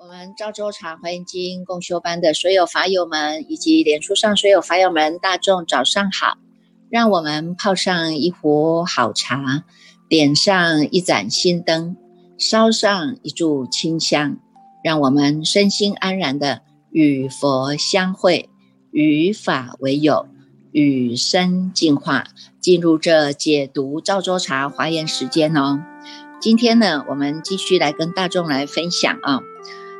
我们赵州茶华严经共修班的所有法友们，以及脸书上所有法友们，大众早上好！让我们泡上一壶好茶，点上一盏心灯，烧上一炷清香，让我们身心安然的与佛相会，与法为友，与生进化，进入这解读赵州茶华严时间哦。今天呢，我们继续来跟大众来分享啊。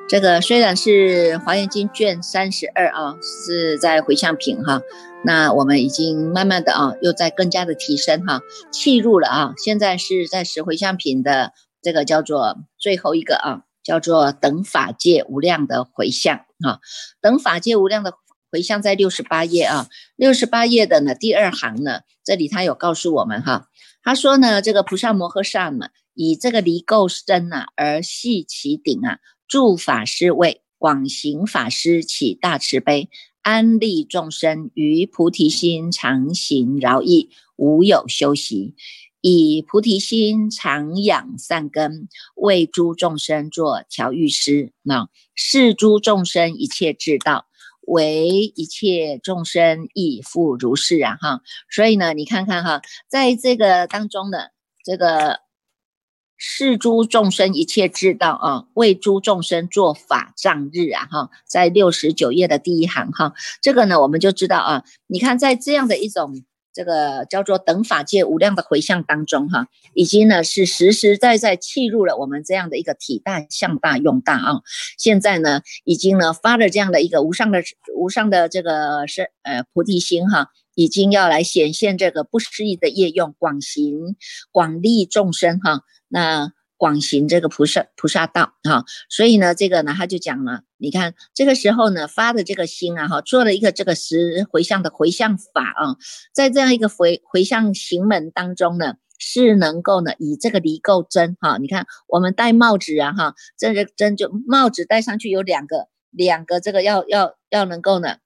这个虽然是《华严经》卷三十二啊，是在回向品哈，那我们已经慢慢的啊，又在更加的提升哈，契入了啊，现在是在十回向品的这个叫做最后一个啊，叫做等法界无量的回向啊，等法界无量的回向在六十八页啊，六十八页的呢第二行呢，这里他有告诉我们哈，他说呢，这个菩萨摩诃萨呢，以这个离垢身啊而系其顶啊。助法师位，广行法师起大慈悲，安利众生于菩提心常行饶益，无有休息，以菩提心常养善根，为诸众生作调御师。那是诸众生一切智道，为一切众生亦复如是啊！哈，所以呢，你看看哈，在这个当中的这个。是诸众生一切智道啊，为诸众生做法藏日啊，哈，在六十九页的第一行哈，这个呢我们就知道啊，你看在这样的一种这个叫做等法界无量的回向当中哈，已经呢是实实在在契入了我们这样的一个体大向大用大啊，现在呢已经呢发了这样的一个无上的无上的这个是呃菩提心哈，已经要来显现这个不思议的业用广行广利众生哈。那广行这个菩萨菩萨道哈，所以呢，这个呢他就讲了，你看这个时候呢发的这个心啊哈，做了一个这个十回向的回向法啊，在这样一个回回向行门当中呢，是能够呢以这个离垢针哈，你看我们戴帽子啊哈，这个针就帽子戴上去有两个两个这个要要要能够呢，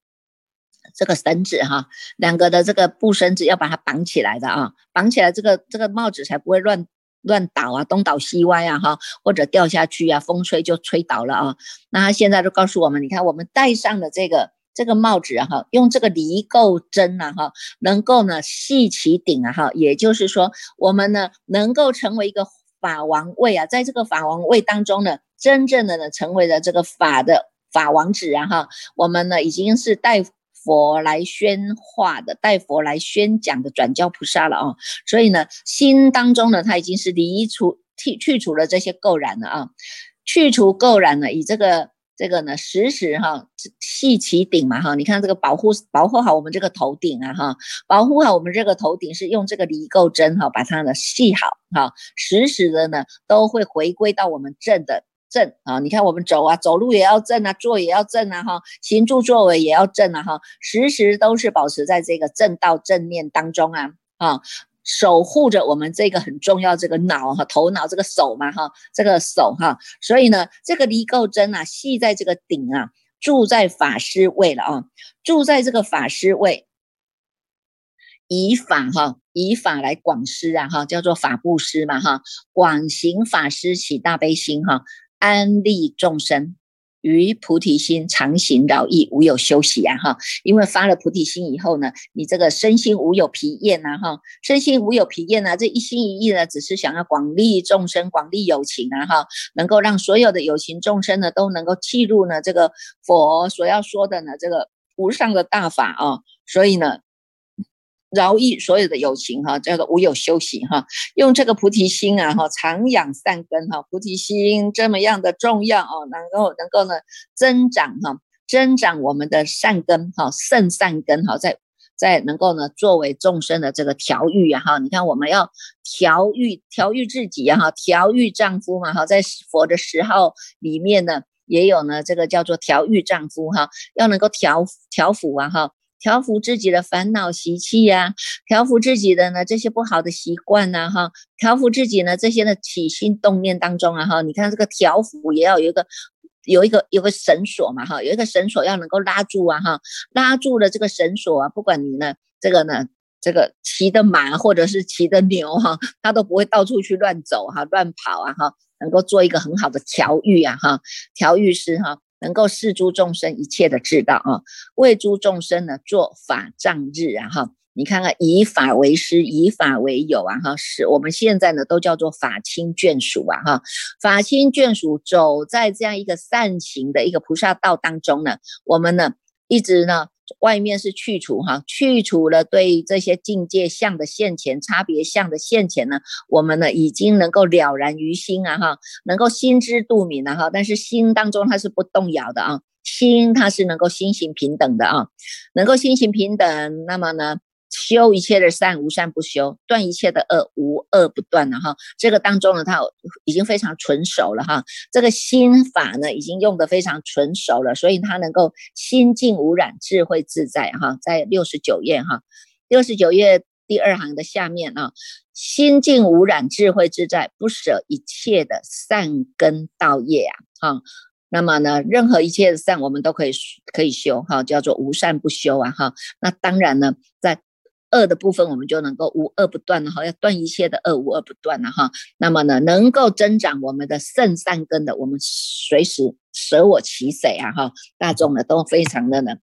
这个绳子哈，两个的这个布绳子要把它绑起来的啊，绑起来这个这个帽子才不会乱。乱倒啊，东倒西歪啊，哈，或者掉下去啊，风吹就吹倒了啊。那他现在都告诉我们，你看我们戴上的这个这个帽子啊，哈，用这个离垢针啊，哈，能够呢系其顶啊，哈，也就是说我们呢能够成为一个法王位啊，在这个法王位当中呢，真正的呢成为了这个法的法王子啊，哈，我们呢已经是戴。佛来宣化的，带佛来宣讲的转教菩萨了啊，所以呢，心当中呢，他已经是离除、去去除了这些垢染了啊，去除垢染了，以这个这个呢，时时哈系其顶嘛哈，你看这个保护保护好我们这个头顶啊哈，保护好我们这个头顶是用这个离垢针哈，把它呢系好哈，时时的呢都会回归到我们正的。正啊，你看我们走啊，走路也要正啊，坐也要正啊，哈，行住坐位也要正啊，哈，时时都是保持在这个正道正念当中啊，啊，守护着我们这个很重要这个脑哈，头脑这个手嘛，哈，这个手哈，所以呢，这个离垢针啊，系在这个顶啊，住在法师位了啊，住在这个法师位，以法哈。以法来广施啊，哈，叫做法布施嘛，哈，广行法师起大悲心，哈。安利众生于菩提心常行饶益，无有休息啊！哈，因为发了菩提心以后呢，你这个身心无有疲厌呐！哈，身心无有疲厌呐，这一心一意呢，只是想要广利众生，广利有情啊！哈，能够让所有的有情众生呢，都能够契入呢这个佛所要说的呢这个无上的大法啊！所以呢。饶益所有的有情哈，叫做无有休息哈，用这个菩提心啊哈，常养善根哈，菩提心这么样的重要哦，能够能够呢增长哈，增长我们的善根哈，圣善根哈，在在能够呢作为众生的这个调御啊哈，你看我们要调御调御自己啊哈，调御丈夫嘛哈，在佛的十号里面呢也有呢这个叫做调御丈夫哈，要能够调调伏啊哈。调服自己的烦恼习气呀，调服自己的呢这些不好的习惯呐，哈，调服自己呢这些的起心动念当中啊，哈，你看这个调服也要有一个有一个有个绳索嘛哈，有一个绳索要能够拉住啊哈，拉住了这个绳索啊，不管你呢这个呢这个骑的马或者是骑的牛哈，它都不会到处去乱走哈，乱跑啊哈，能够做一个很好的调御啊哈，调御师哈，能够示诸众生一切的至道啊，为诸众生呢做法藏日啊哈。你看看，以法为师，以法为友啊，哈，是我们现在呢都叫做法亲眷属啊，哈，法亲眷属走在这样一个善行的一个菩萨道当中呢，我们呢一直呢外面是去除哈，去除了对这些境界相的现前、差别相的现前呢，我们呢已经能够了然于心啊，哈，能够心知肚明了哈，但是心当中它是不动摇的啊，心它是能够心行平等的啊，能够心行平等，那么呢？修一切的善，无善不修；断一切的恶，无恶不断了哈。这个当中呢，他已经非常纯熟了哈。这个心法呢，已经用的非常纯熟了，所以他能够心静无染，智慧自在哈。在六十九页哈，六十九页第二行的下面啊，心静无染，智慧自在，不舍一切的善根道业啊哈。那么呢，任何一切的善，我们都可以可以修哈，叫做无善不修啊哈。那当然呢，在恶的部分，我们就能够无恶不断了哈，要断一切的恶，无恶不断了哈。那么呢，能够增长我们的圣善根的，我们随时舍我其谁啊哈。大众呢都非常的呢，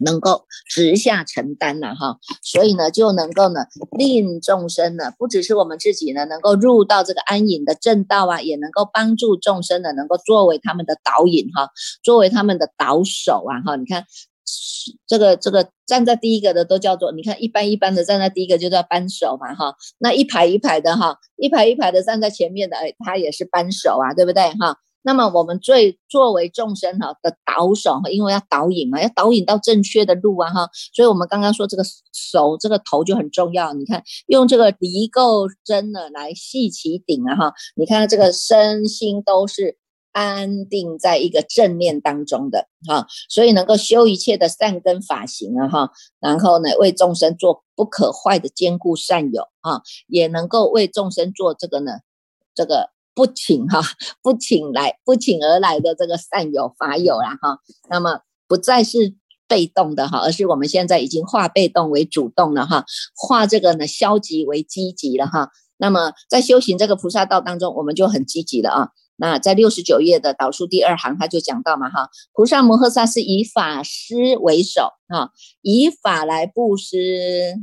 能够直下承担了哈。所以呢，就能够呢，令众生呢，不只是我们自己呢，能够入到这个安隐的正道啊，也能够帮助众生呢，能够作为他们的导引哈，作为他们的导手啊哈。你看。这个这个站在第一个的都叫做，你看一般一般的站在第一个就叫扳手嘛哈，那一排一排的哈，一排一排的站在前面的，哎，他也是扳手啊，对不对哈？那么我们最作为众生哈的导手，因为要导引嘛，要导引到正确的路啊哈，所以我们刚刚说这个手这个头就很重要，你看用这个离垢针呢来系其顶啊哈，你看这个身心都是。安定在一个正念当中的哈，所以能够修一切的善根法行啊哈，然后呢为众生做不可坏的坚固善友啊，也能够为众生做这个呢这个不请哈不请来不请而来的这个善友法友啦哈，那么不再是被动的哈，而是我们现在已经化被动为主动了哈，化这个呢消极为积极了哈，那么在修行这个菩萨道当中，我们就很积极了啊。那在六十九页的导数第二行，他就讲到嘛，哈，菩萨摩诃萨是以法师为首，哈，以法来布施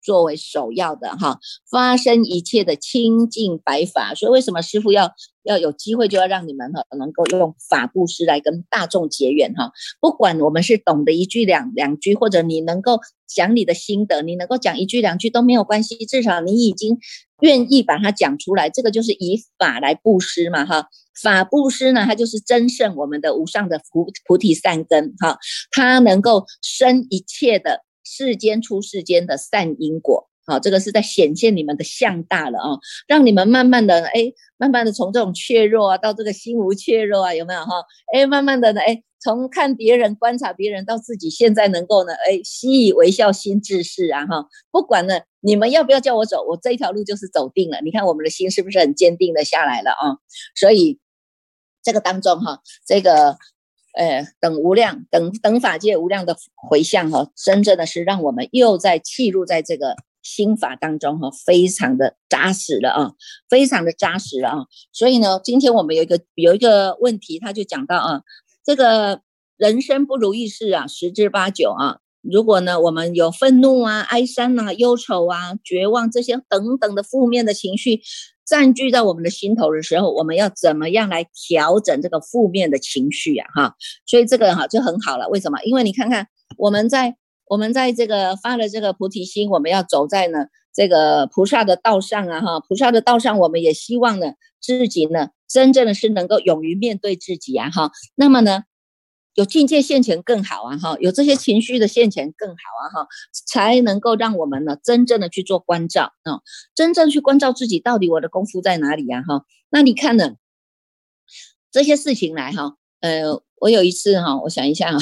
作为首要的，哈，发生一切的清净白法。所以为什么师傅要要有机会就要让你们哈，能够用法布施来跟大众结缘哈？不管我们是懂得一句两两句，或者你能够讲你的心得，你能够讲一句两句都没有关系，至少你已经。愿意把它讲出来，这个就是以法来布施嘛，哈，法布施呢，它就是增胜我们的无上的菩菩提善根，哈，它能够生一切的世间出世间的善因果，好，这个是在显现你们的相大了啊，让你们慢慢的，哎，慢慢的从这种怯弱啊，到这个心无怯弱啊，有没有哈？哎，慢慢的呢，哎。从看别人、观察别人到自己现在能够呢，哎，习以为笑，心自是啊哈。不管呢，你们要不要叫我走，我这一条路就是走定了。你看我们的心是不是很坚定的下来了啊？所以这个当中哈，这个呃等无量等等法界无量的回向哈，真正的是让我们又在契入在这个心法当中哈，非常的扎实了啊，非常的扎实了啊。所以呢，今天我们有一个有一个问题，他就讲到啊。这个人生不如意事啊，十之八九啊。如果呢，我们有愤怒啊、哀伤啊、忧愁啊、绝望这些等等的负面的情绪占据在我们的心头的时候，我们要怎么样来调整这个负面的情绪呀？哈，所以这个哈就很好了。为什么？因为你看看我们在我们在这个发了这个菩提心，我们要走在呢这个菩萨的道上啊，哈，菩萨的道上，我们也希望呢自己呢。真正的是能够勇于面对自己啊哈，那么呢，有境界现前更好啊哈，有这些情绪的现前更好啊哈，才能够让我们呢真正的去做关照啊，真正去关照自己到底我的功夫在哪里呀哈？那你看呢，这些事情来哈，呃，我有一次哈，我想一下啊，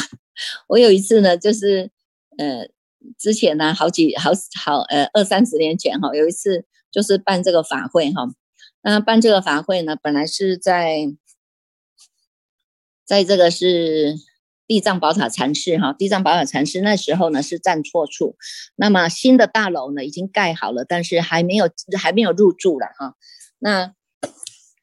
我有一次呢，就是呃，之前呢，好几好好呃二三十年前哈，有一次就是办这个法会哈。那办这个法会呢，本来是在在这个是地藏宝塔禅寺哈，地藏宝塔禅寺那时候呢是站错处，那么新的大楼呢已经盖好了，但是还没有还没有入住了哈，那。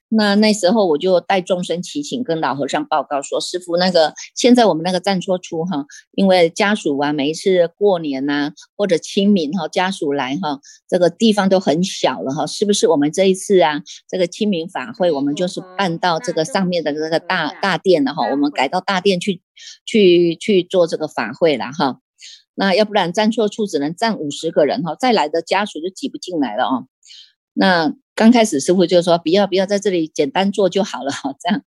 那那时候我就带众生祈请，跟老和尚报告说：“师傅，那个现在我们那个站错处哈，因为家属啊，每一次过年呐或者清明哈，家属来哈，这个地方都很小了哈，是不是我们这一次啊，这个清明法会，我们就是办到这个上面的这个大大殿了哈，我们改到大殿去去去做这个法会了哈。那要不然站错处只能站五十个人哈，再来的家属就挤不进来了啊。那。”刚开始师傅就说不要不要在这里简单做就好了哈，这样。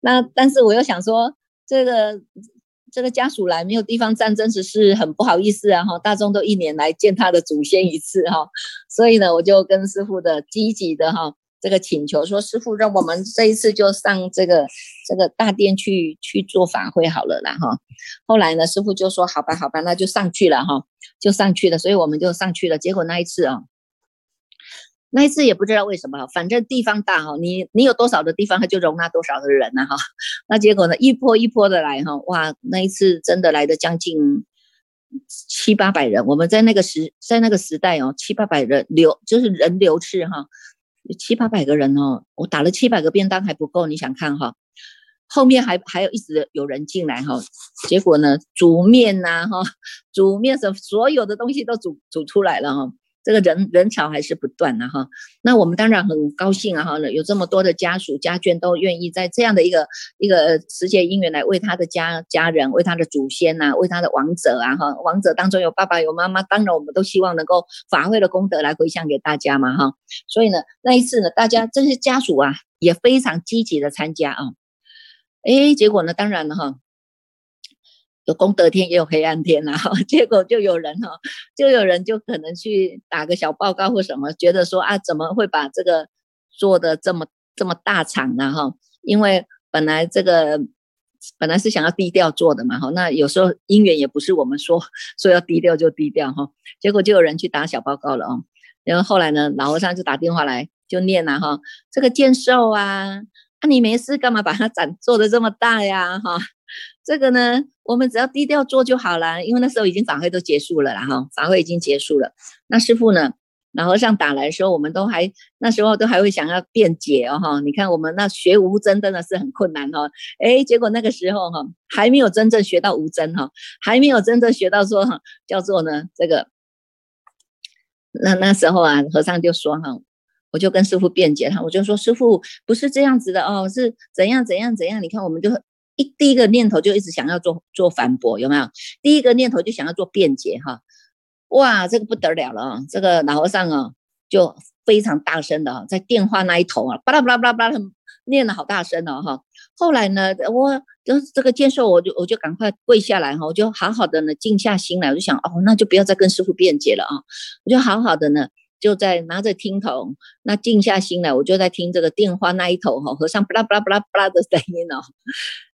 那但是我又想说，这个这个家属来没有地方站，真是是很不好意思啊哈。大众都一年来见他的祖先一次哈，所以呢，我就跟师傅的积极的哈这个请求说，师傅让我们这一次就上这个这个大殿去去做法会好了啦哈。后来呢，师傅就说好吧好吧，那就上去了哈，就上去了，所以我们就上去了。结果那一次啊。那一次也不知道为什么，反正地方大哈，你你有多少的地方，它就容纳多少的人呐哈。那结果呢，一波一波的来哈，哇，那一次真的来的将近七八百人。我们在那个时在那个时代哦，七八百人流就是人流次哈，七八百个人哦，我打了七百个便当还不够，你想看哈？后面还还有一直有人进来哈，结果呢，煮面呐哈，煮面什所有的东西都煮煮出来了哈。这个人人潮还是不断的哈，那我们当然很高兴啊哈，有这么多的家属家眷都愿意在这样的一个一个时节因缘来为他的家家人、为他的祖先呐、为他的王者啊哈，王者当中有爸爸有妈妈，当然我们都希望能够法会的功德来回向给大家嘛哈，所以呢那一次呢，大家这些家属啊也非常积极的参加啊，哎，结果呢，当然了哈。有功德天也有黑暗天呐，哈，结果就有人哈，就有人就可能去打个小报告或什么，觉得说啊，怎么会把这个做的这么这么大场呢，哈？因为本来这个本来是想要低调做的嘛，哈，那有时候姻缘也不是我们说 说要低调就低调哈，结果就有人去打小报告了哦，然后后来呢，老和尚就打电话来就念了哈，这个剑寿啊，那你没事干嘛把它展做的这么大呀，哈？这个呢，我们只要低调做就好了，因为那时候已经法会都结束了啦，哈，法会已经结束了。那师傅呢，老和尚打来的时候，我们都还那时候都还会想要辩解哦，哈，你看我们那学无真真的是很困难哈，哎，结果那个时候哈，还没有真正学到无真哈，还没有真正学到说哈，叫做呢这个，那那时候啊，和尚就说哈，我就跟师傅辩解他，我就说师傅不是这样子的哦，是怎样怎样怎样，你看我们就。一第一个念头就一直想要做做反驳，有没有？第一个念头就想要做辩解，哈，哇，这个不得了了啊！这个老和尚啊，就非常大声的啊在电话那一头啊，巴拉巴拉巴拉巴拉念的好大声哦，哈。后来呢，我就这个接受，我就我就赶快跪下来哈，我就好好的呢静下心来，我就想哦，那就不要再跟师傅辩解了啊，我就好好的呢就在拿着听筒，那静下心来，我就在听这个电话那一头哈，和尚巴拉巴拉巴拉巴拉的声音哦。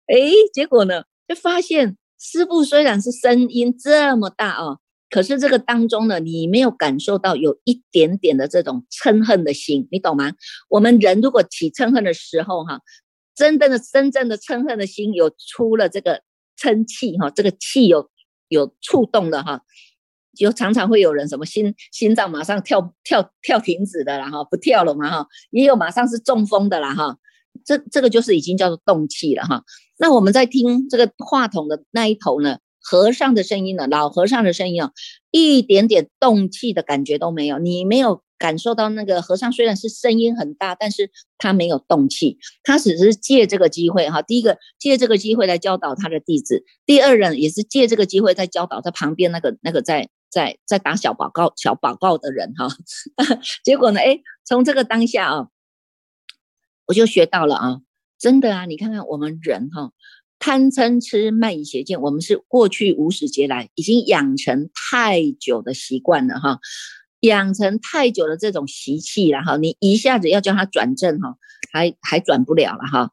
哎，结果呢，就发现师傅虽然是声音这么大哦，可是这个当中呢，你没有感受到有一点点的这种嗔恨的心，你懂吗？我们人如果起嗔恨的时候，哈，真正的真正的嗔恨的心有出了这个嗔气，哈，这个气有有触动了，哈，就常常会有人什么心心脏马上跳跳跳停止的啦，哈，不跳了嘛，哈，也有马上是中风的啦，哈。这这个就是已经叫做动气了哈。那我们在听这个话筒的那一头呢，和尚的声音呢，老和尚的声音啊，一点点动气的感觉都没有。你没有感受到那个和尚虽然是声音很大，但是他没有动气，他只是借这个机会哈。第一个借这个机会来教导他的弟子，第二人也是借这个机会在教导在旁边那个那个在在在打小报告小报告的人哈。结果呢，哎，从这个当下啊。我就学到了啊，真的啊，你看看我们人哈，贪嗔痴慢疑邪见，我们是过去五始劫来已经养成太久的习惯了哈，养成太久的这种习气了哈，你一下子要叫他转正哈，还还转不了了哈，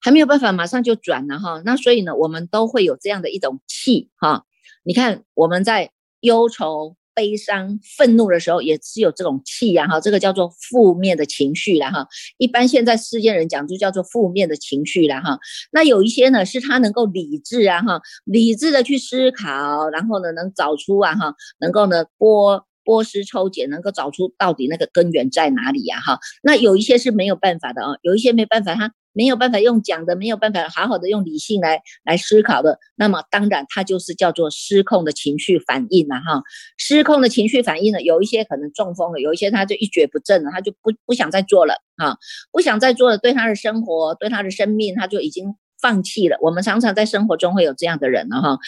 还没有办法马上就转了哈，那所以呢，我们都会有这样的一种气哈，你看我们在忧愁悲伤、愤怒的时候，也是有这种气呀，哈，这个叫做负面的情绪了，哈。一般现在世间人讲就叫做负面的情绪了，哈。那有一些呢，是他能够理智啊，哈，理智的去思考，然后呢，能找出啊，哈，能够呢剥剥丝抽茧，能够找出到底那个根源在哪里呀，哈。那有一些是没有办法的啊，有一些没办法，他。没有办法用讲的，没有办法好好的用理性来来思考的，那么当然它就是叫做失控的情绪反应了哈。失控的情绪反应呢，有一些可能中风了，有一些他就一蹶不振了，他就不不想再做了啊，不想再做了，对他的生活，对他的生命，他就已经放弃了。我们常常在生活中会有这样的人了哈，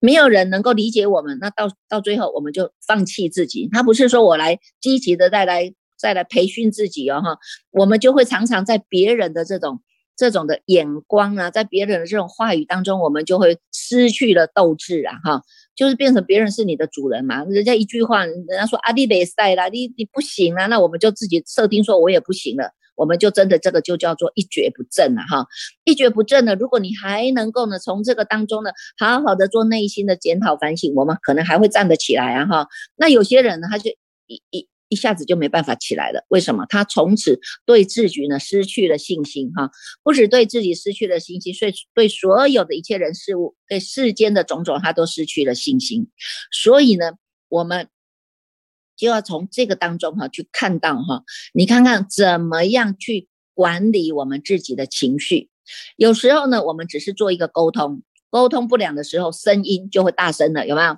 没有人能够理解我们，那到到最后我们就放弃自己。他不是说我来积极的再来再来培训自己哦哈，我们就会常常在别人的这种。这种的眼光啊，在别人的这种话语当中，我们就会失去了斗志啊，哈，就是变成别人是你的主人嘛。人家一句话，人家说阿弟别赛啦，你你不行啊，那我们就自己设定说，我也不行了，我们就真的这个就叫做一蹶不振了哈，一蹶不振了。如果你还能够呢，从这个当中呢，好好的做内心的检讨反省，我们可能还会站得起来啊，哈。那有些人呢，他就一一。一下子就没办法起来了，为什么？他从此对自己呢失去了信心，哈，不止对自己失去了信心，所以对所有的一切人事物，对世间的种种，他都失去了信心。所以呢，我们就要从这个当中哈去看到哈，你看看怎么样去管理我们自己的情绪。有时候呢，我们只是做一个沟通，沟通不良的时候，声音就会大声了，有没有？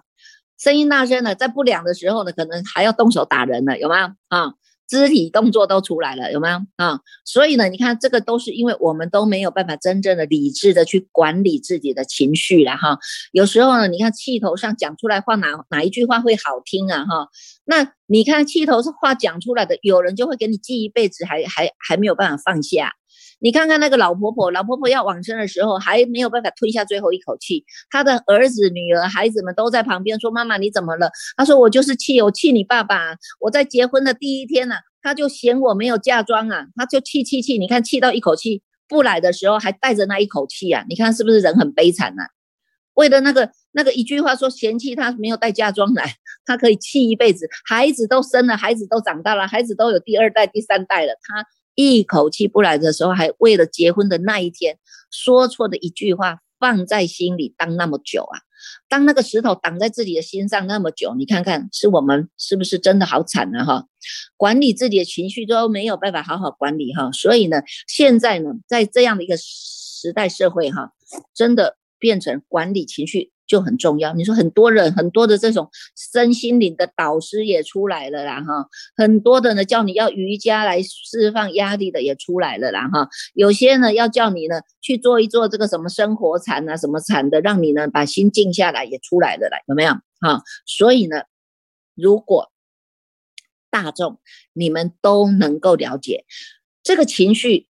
声音大声了，在不良的时候呢，可能还要动手打人了，有没有啊？肢体动作都出来了，有没有啊？所以呢，你看这个都是因为我们都没有办法真正的理智的去管理自己的情绪了哈。有时候呢，你看气头上讲出来话哪哪一句话会好听啊哈？那你看气头是话讲出来的，有人就会给你记一辈子，还还还没有办法放下。你看看那个老婆婆，老婆婆要往生的时候还没有办法吞下最后一口气，她的儿子、女儿、孩子们都在旁边说：“妈妈，你怎么了？”她说：“我就是气，我气你爸爸。我在结婚的第一天呢，他就嫌我没有嫁妆啊，他就气气气。你看气到一口气不来的时候，还带着那一口气啊！你看是不是人很悲惨呐？为了那个那个一句话说嫌弃他没有带嫁妆来，他可以气一辈子。孩子都生了，孩子都长大了，孩子都有第二代、第三代了，他。”一口气不来的时候，还为了结婚的那一天说错的一句话放在心里当那么久啊！当那个石头挡在自己的心上那么久，你看看是我们是不是真的好惨呢？哈，管理自己的情绪都没有办法好好管理哈，所以呢，现在呢，在这样的一个时代社会哈，真的变成管理情绪。就很重要。你说很多人很多的这种身心灵的导师也出来了啦，哈，很多的呢叫你要瑜伽来释放压力的也出来了啦，哈，有些呢要叫你呢去做一做这个什么生活禅啊，什么禅的，让你呢把心静下来也出来了啦，有没有？哈，所以呢，如果大众你们都能够了解这个情绪，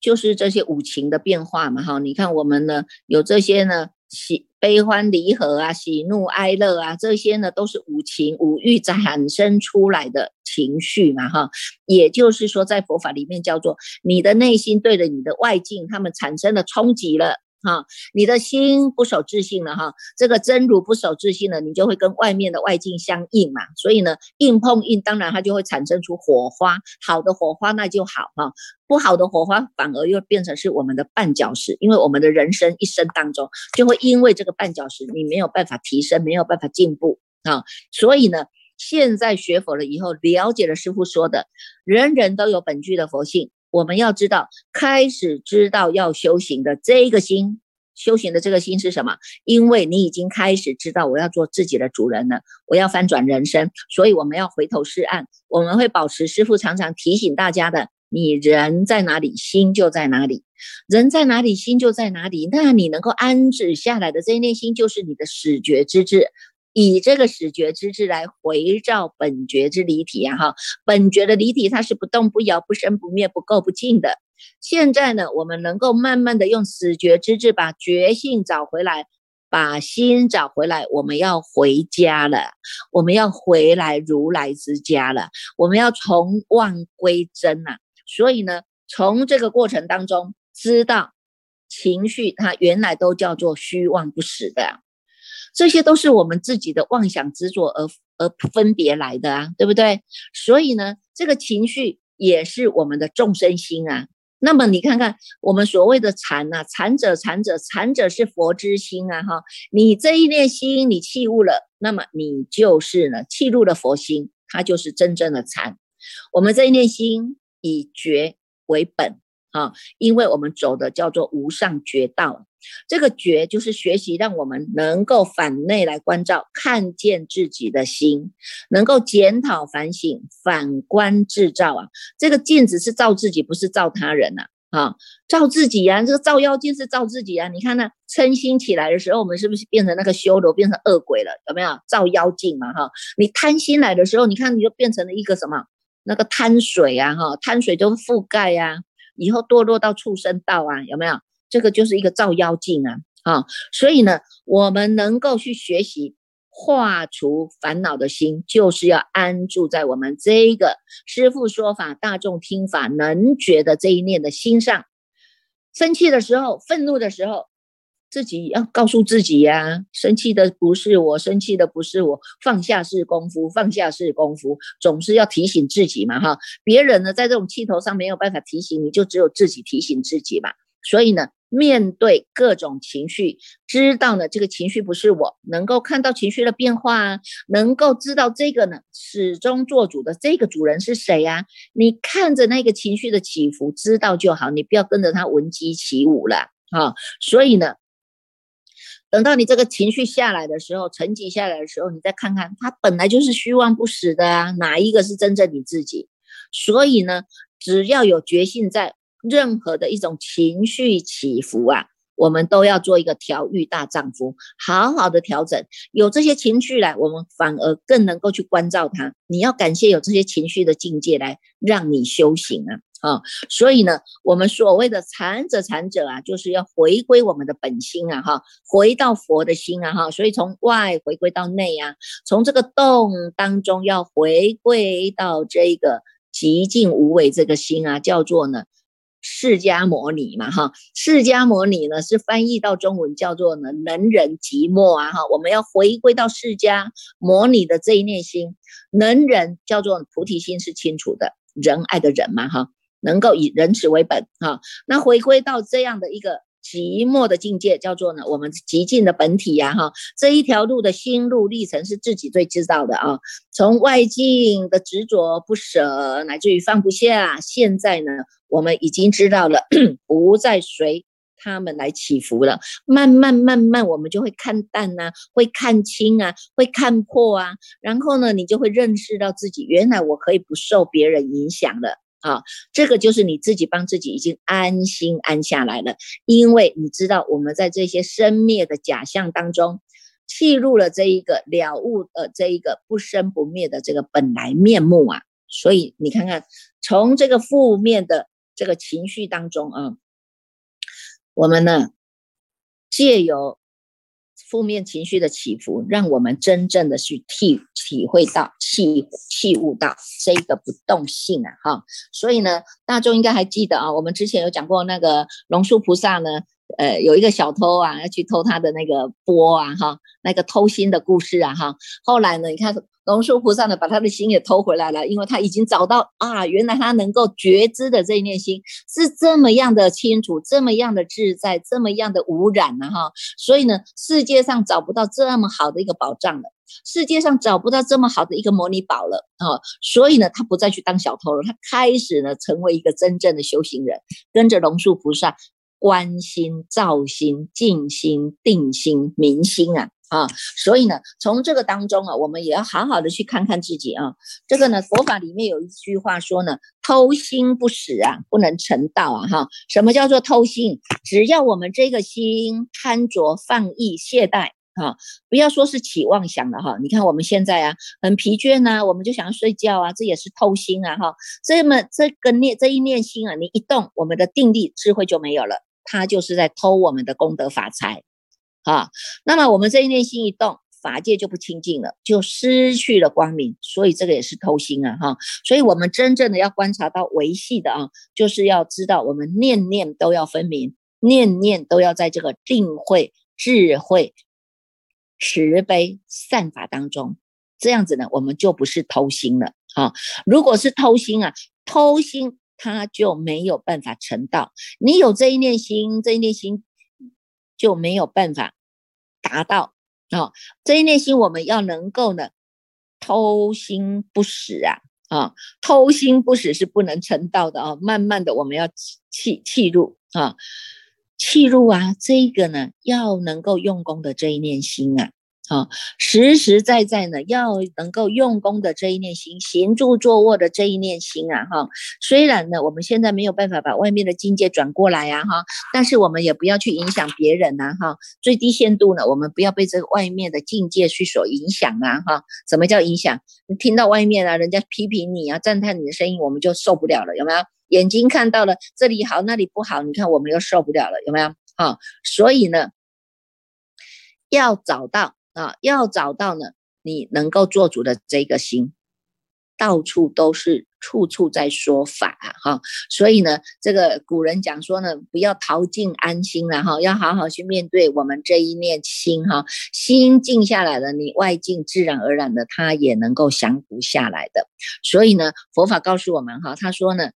就是这些五情的变化嘛，哈，你看我们呢有这些呢。喜悲欢离合啊，喜怒哀乐啊，这些呢都是五情五欲产生出来的情绪嘛，哈，也就是说，在佛法里面叫做你的内心对着你的外境，他们产生了冲击了。哈，你的心不守自信了哈，这个真如不守自信了，你就会跟外面的外境相应嘛，所以呢，硬碰硬，当然它就会产生出火花，好的火花那就好哈，不好的火花反而又变成是我们的绊脚石，因为我们的人生一生当中就会因为这个绊脚石，你没有办法提升，没有办法进步啊，所以呢，现在学佛了以后，了解了师父说的，人人都有本具的佛性。我们要知道，开始知道要修行的这个心，修行的这个心是什么？因为你已经开始知道我要做自己的主人了，我要翻转人生，所以我们要回头是岸。我们会保持师父常常提醒大家的：你人在哪里，心就在哪里；人在哪里，心就在哪里。那你能够安止下来的这一念心，就是你的始觉之智。以这个始觉之智来回照本觉之离体啊，哈，本觉的离体它是不动不摇、不生不灭、不垢不净的。现在呢，我们能够慢慢的用始觉之智把觉性找回来，把心找回来，我们要回家了，我们要回来如来之家了，我们要从妄归真呐。所以呢，从这个过程当中，知道情绪它原来都叫做虚妄不实的。这些都是我们自己的妄想执着而而分别来的啊，对不对？所以呢，这个情绪也是我们的众生心啊。那么你看看我们所谓的禅呐，禅者禅者禅者是佛之心啊，哈，你这一念心你弃悟了，那么你就是呢弃入了佛心，它就是真正的禅。我们这一念心以觉为本啊，因为我们走的叫做无上觉道。这个觉就是学习，让我们能够反内来关照，看见自己的心，能够检讨反省，反观自照啊。这个镜子是照自己，不是照他人呐。啊，照自己呀，这个照妖镜是照自己啊。你看那嗔心起来的时候，我们是不是变成那个修罗，变成恶鬼了？有没有照妖镜嘛？哈，你贪心来的时候，你看你就变成了一个什么？那个贪水啊，哈，贪水都覆盖呀，以后堕落到畜生道啊，有没有？这个就是一个照妖镜啊，啊，所以呢，我们能够去学习化除烦恼的心，就是要安住在我们这个师父说法、大众听法能觉的这一念的心上。生气的时候、愤怒的时候，自己要告诉自己呀，生气的不是我，生气的不是我，放下是功夫，放下是功夫，总是要提醒自己嘛，哈。别人呢，在这种气头上没有办法提醒你，就只有自己提醒自己嘛。所以呢。面对各种情绪，知道呢这个情绪不是我，能够看到情绪的变化啊，能够知道这个呢始终做主的这个主人是谁呀？你看着那个情绪的起伏，知道就好，你不要跟着他闻鸡起舞了啊。所以呢，等到你这个情绪下来的时候，沉寂下来的时候，你再看看，它本来就是虚妄不实的啊，哪一个是真正你自己？所以呢，只要有决心在。任何的一种情绪起伏啊，我们都要做一个调育大丈夫，好好的调整。有这些情绪来，我们反而更能够去关照它。你要感谢有这些情绪的境界来让你修行啊啊！所以呢，我们所谓的禅者禅者啊，就是要回归我们的本心啊哈，回到佛的心啊哈。所以从外回归到内啊，从这个动当中要回归到这个极静无为这个心啊，叫做呢。释迦摩尼嘛，哈，释迦摩尼呢是翻译到中文叫做呢能人寂寞啊，哈，我们要回归到释迦摩尼的这一念心，能人叫做菩提心是清楚的，仁爱的人嘛，哈，能够以仁慈为本，哈，那回归到这样的一个。寂寞的境界叫做呢，我们极尽的本体呀，哈，这一条路的心路历程是自己最知道的啊。从外境的执着不舍，乃至于放不下，现在呢，我们已经知道了，不再随他们来起伏了。慢慢慢慢，我们就会看淡呐，会看清啊，会看破啊，然后呢，你就会认识到自己，原来我可以不受别人影响了。啊，这个就是你自己帮自己已经安心安下来了，因为你知道我们在这些生灭的假象当中，契入了这一个了悟呃这一个不生不灭的这个本来面目啊，所以你看看从这个负面的这个情绪当中啊，我们呢借由。负面情绪的起伏，让我们真正的去体体会到、体体悟到这个不动性啊！哈，所以呢，大众应该还记得啊，我们之前有讲过那个龙树菩萨呢，呃，有一个小偷啊，要去偷他的那个钵啊，哈，那个偷心的故事啊，哈，后来呢，你看。龙树菩萨呢，把他的心也偷回来了，因为他已经找到啊，原来他能够觉知的这一念心是这么样的清楚，这么样的自在，这么样的无染呢，哈，所以呢，世界上找不到这么好的一个宝藏了，世界上找不到这么好的一个模拟宝了，啊，所以呢，他不再去当小偷了，他开始呢，成为一个真正的修行人，跟着龙树菩萨观心、照心、静心、定心、明心啊。啊，所以呢，从这个当中啊，我们也要好好的去看看自己啊。这个呢，佛法里面有一句话说呢，偷心不死啊，不能成道啊。哈，什么叫做偷心？只要我们这个心贪着、放逸、懈怠啊，不要说是起妄想了哈。你看我们现在啊，很疲倦呐，我们就想要睡觉啊，这也是偷心啊。哈，这么这个念这一念心啊，你一动，我们的定力、智慧就没有了，他就是在偷我们的功德法财。啊，那么我们这一念心一动，法界就不清净了，就失去了光明，所以这个也是偷心啊，哈。所以我们真正的要观察到维系的啊，就是要知道我们念念都要分明，念念都要在这个定慧、智慧慈悲善法当中，这样子呢，我们就不是偷心了啊。如果是偷心啊，偷心他就没有办法成道。你有这一念心，这一念心就没有办法达到啊。这一念心我们要能够呢，偷心不死啊啊，偷心不死是不能成道的啊。慢慢的，我们要气气入啊。气入啊，这个呢，要能够用功的这一念心啊，啊，实实在在呢，要能够用功的这一念心，行住坐卧的这一念心啊，哈，虽然呢，我们现在没有办法把外面的境界转过来呀，哈，但是我们也不要去影响别人呐，哈，最低限度呢，我们不要被这个外面的境界去所影响啊，哈，什么叫影响？你听到外面啊，人家批评你啊，赞叹你的声音，我们就受不了了，有没有？眼睛看到了这里好那里不好，你看我们又受不了了，有没有？好，所以呢，要找到啊，要找到呢，你能够做主的这个心，到处都是，处处在说法哈。所以呢，这个古人讲说呢，不要逃尽安心了哈，要好好去面对我们这一念心哈，心静下来了，你外境自然而然的它也能够降服下来的。所以呢，佛法告诉我们哈，他说呢。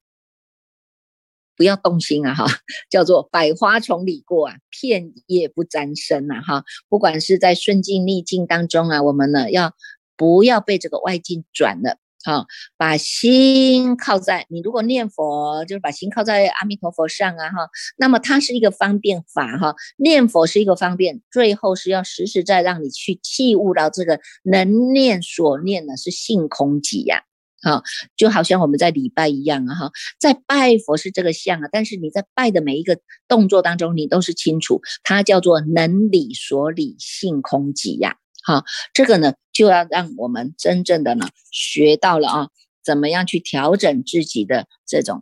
不要动心啊，哈，叫做百花丛里过啊，片叶不沾身呐，哈。不管是在顺境逆境当中啊，我们呢要不要被这个外境转了啊？把心靠在你如果念佛，就是把心靠在阿弥陀佛上啊，哈。那么它是一个方便法哈，念佛是一个方便，最后是要实实在让你去器悟到这个能念所念呢是性空寂呀。好，就好像我们在礼拜一样啊，哈，在拜佛是这个相啊，但是你在拜的每一个动作当中，你都是清楚，它叫做能理所理性空寂呀，哈，这个呢就要让我们真正的呢学到了啊，怎么样去调整自己的这种。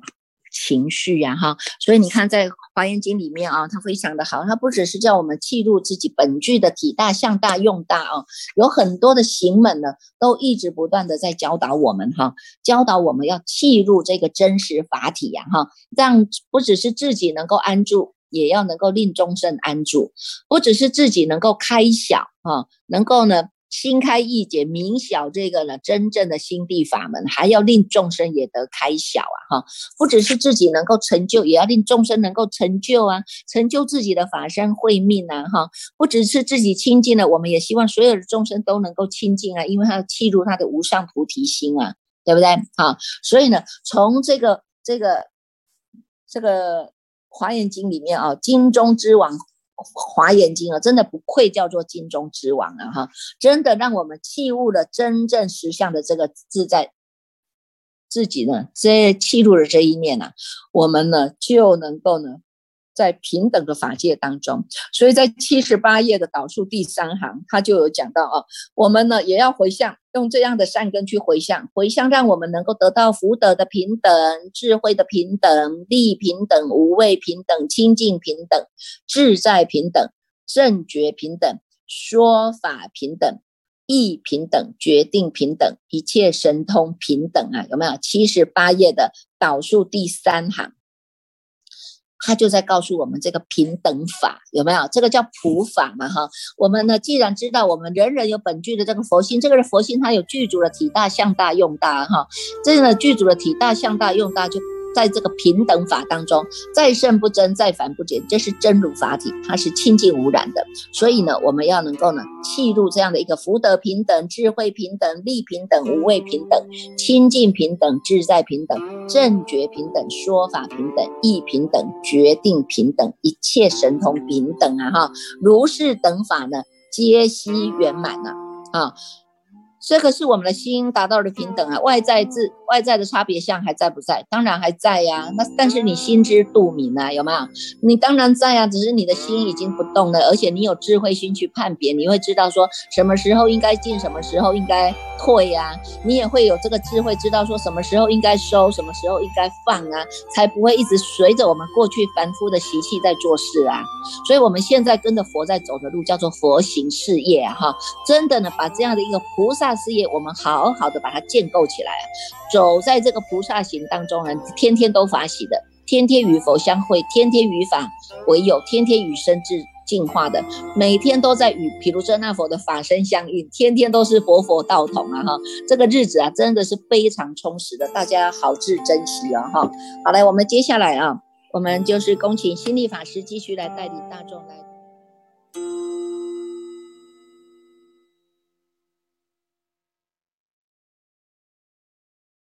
情绪呀，哈，所以你看，在《华严经》里面啊，它非常的好，它不只是叫我们记录自己本具的体大、相大、用大啊，有很多的行门呢，都一直不断的在教导我们哈，教导我们要记录这个真实法体呀，哈，让不只是自己能够安住，也要能够令众生安住，不只是自己能够开晓啊，能够呢。心开意解，明晓这个呢，真正的心地法门，还要令众生也得开晓啊！哈，不只是自己能够成就，也要令众生能够成就啊，成就自己的法身慧命啊！哈，不只是自己清净了，我们也希望所有的众生都能够清净啊，因为他要契入他的无上菩提心啊，对不对？好，所以呢，从这个这个这个华严经里面啊，经中之王。华严经啊，真的不愧叫做经中之王啊！哈，真的让我们器物的真正实相的这个自在，自己呢，这契入了这一面呢，我们呢就能够呢。在平等的法界当中，所以在七十八页的导数第三行，他就有讲到啊，我们呢也要回向，用这样的善根去回向，回向让我们能够得到福德的平等、智慧的平等、利平等、无畏平等、清净平等、自在平等、正觉平等、说法平等、意平等、决定平等、一切神通平等啊，有没有？七十八页的导数第三行。他就在告诉我们这个平等法有没有？这个叫普法嘛哈。我们呢，既然知道我们人人有本具的这个佛心，这个是佛心它有具足的体大、向大、用大哈。这个具足的体大、向大、用大就。在这个平等法当中，再胜不争，再凡不减，这是真如法体，它是清净无染的。所以呢，我们要能够呢，契入这样的一个福德平等、智慧平等、力平等、无畏平等、清净平等、自在平等、正觉平等、说法平等、意平等、决定平等、一切神通平等啊！哈，如是等法呢，皆悉圆满了啊。这个是我们的心达到了平等啊，外在自外在的差别相还在不在？当然还在呀。那但是你心知肚明啊，有没有？你当然在啊，只是你的心已经不动了，而且你有智慧心去判别，你会知道说什么时候应该进，什么时候应该退呀。你也会有这个智慧，知道说什么时候应该收，什么时候应该放啊，才不会一直随着我们过去凡夫的习气在做事啊。所以我们现在跟着佛在走的路叫做佛行事业，哈，真的呢，把这样的一个菩萨。事业，我们好好的把它建构起来啊！走在这个菩萨行当中呢，天天都法喜的，天天与佛相会，天天与法为友，天天与生自进化的，每天都在与毗卢遮那佛的法身相应，天天都是佛佛道同啊哈，这个日子啊真的是非常充实的，大家好自珍惜啊哈。好来，我们接下来啊，我们就是恭请心力法师继续来带领大众来。